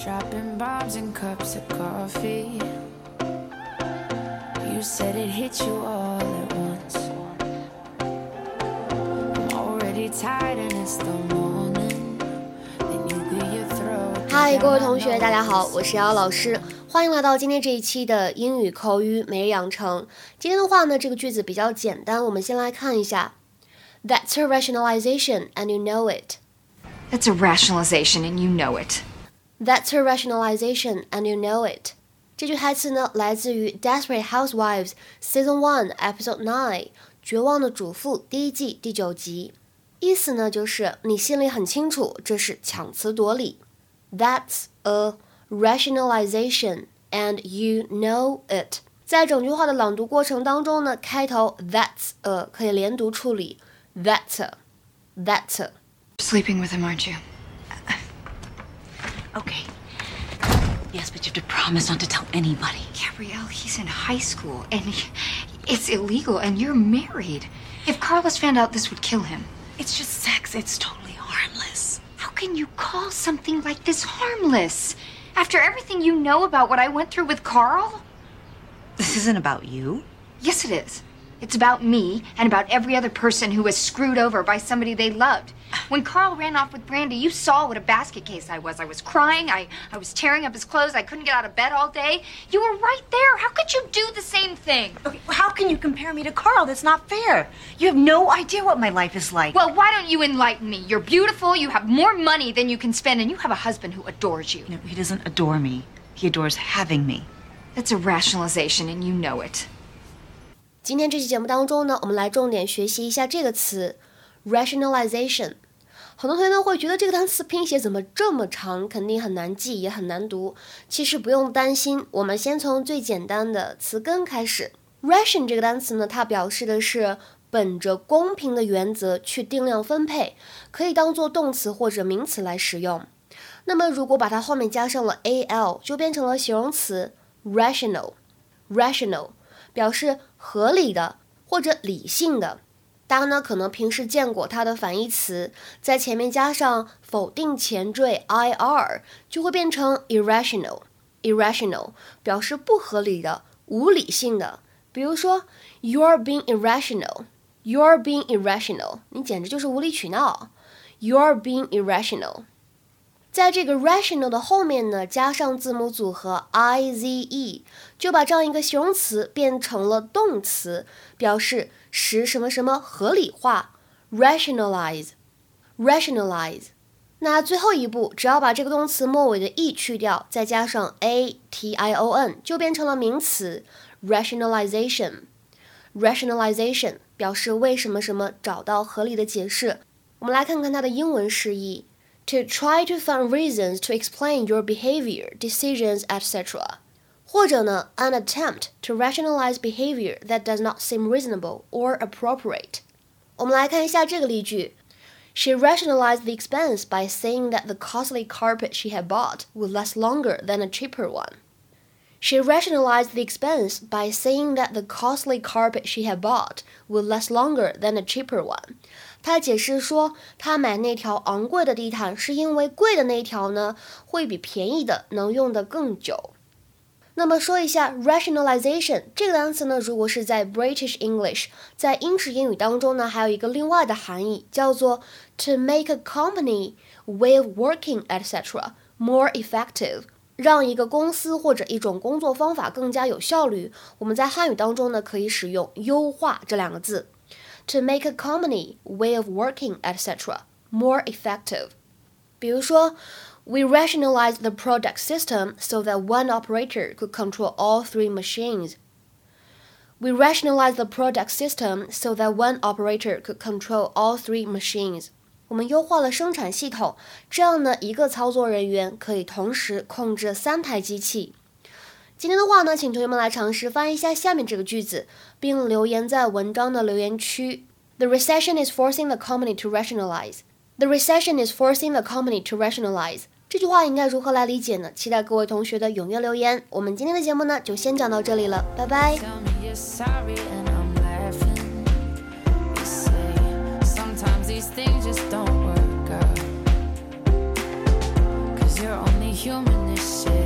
dropping bombs and cups of coffee. You said it hit you all at once. I'm already tired and it's the morning. Then you clear your throat. 嗨，各位同学，大家好，我是瑶瑶老师，欢迎来到今天这一期的英语口语每日养成。今天的话呢，这个句子比较简单，我们先来看一下。That's a rationalization, and you know it. That's a rationalization, and you know it. That's a rationalization, and you know it. 这句台词呢，来自于《Desperate Housewives》Season One Episode Nine，《绝望的主妇》第一季第九集。意思呢，就是你心里很清楚，这是强词夺理。That's a rationalization, and you know it. 在整句话的朗读过程当中呢，开头 That's a 可以连读处理。That's a, that's a. Sleeping with him, aren't you? Okay. Yes, but you have to promise not to tell anybody. Gabrielle, he's in high school, and he, it's illegal, and you're married. If Carlos found out, this would kill him. It's just sex. It's totally harmless. How can you call something like this harmless? After everything you know about what I went through with Karl? This isn't about you. Yes, it is. It's about me and about every other person who was screwed over by somebody they loved. When Karl ran off with Brandi, you saw what a basket case I was. I was crying. I, I was tearing up his clothes. I couldn't get out of bed all day. You were right there. How could you do the same thing? Okay, how can you compare me to Karl? That's not fair. You have no idea what my life is like. Well, why don't you enlighten me? You're beautiful. You have more money than you can spend, and you have a husband who adores you. no, he doesn't adore me. He adores having me. That's a rationalization, and you know it. 今天这期节目当中呢，我们来重点学习一下这个词 rationalization。很多同学呢会觉得这个单词拼写怎么这么长，肯定很难记，也很难读。其实不用担心，我们先从最简单的词根开始。ration 这个单词呢，它表示的是本着公平的原则去定量分配，可以当做动词或者名词来使用。那么如果把它后面加上了 al，就变成了形容词 rational。rational 表示合理的或者理性的。大家呢可能平时见过它的反义词，在前面加上否定前缀 ir，就会变成 irrational。irrational 表示不合理的、无理性的。比如说，You're being irrational。You're being irrational。你简直就是无理取闹。You're being irrational。在这个 rational 的后面呢，加上字母组合 i z e，就把这样一个形容词变成了动词，表示使什么什么合理化，rationalize，rationalize。那最后一步，只要把这个动词末尾的 e 去掉，再加上 a t i o n，就变成了名词 rationalization。rationalization 表示为什么什么找到合理的解释。我们来看看它的英文释义。to try to find reasons to explain your behavior, decisions, etc. 或者呢，an attempt to rationalize behavior that does not seem reasonable or appropriate. 我们来看一下这个例句。She rationalized the expense by saying that the costly carpet she had bought would last longer than a cheaper one. She rationalized the expense by saying that the costly carpet she had bought would last longer than a cheaper one. 他解释说，他买那条昂贵的地毯是因为贵的那一条呢，会比便宜的能用得更久。那么说一下 rationalization 这个单词呢，如果是在 British English，在英式英语当中呢，还有一个另外的含义，叫做 to make a company way of working etc more effective， 让一个公司或者一种工作方法更加有效率。我们在汉语当中呢，可以使用优化这两个字。to make a company way of working, etc. more effective. 比如说, we rationalized the product system so that one operator could control all three machines. We rationalized the product system so that one operator could control all three machines. 我们优化了生产系统，这样呢，一个操作人员可以同时控制三台机器。今天的话呢，请同学们来尝试翻译一下下面这个句子，并留言在文章的留言区。The recession is forcing the company to rationalize. The recession is forcing the company to rationalize. 这句话应该如何来理解呢？期待各位同学的踊跃留言。我们今天的节目呢，就先讲到这里了，拜拜。These things just don't work out. Cause you're only human, this shit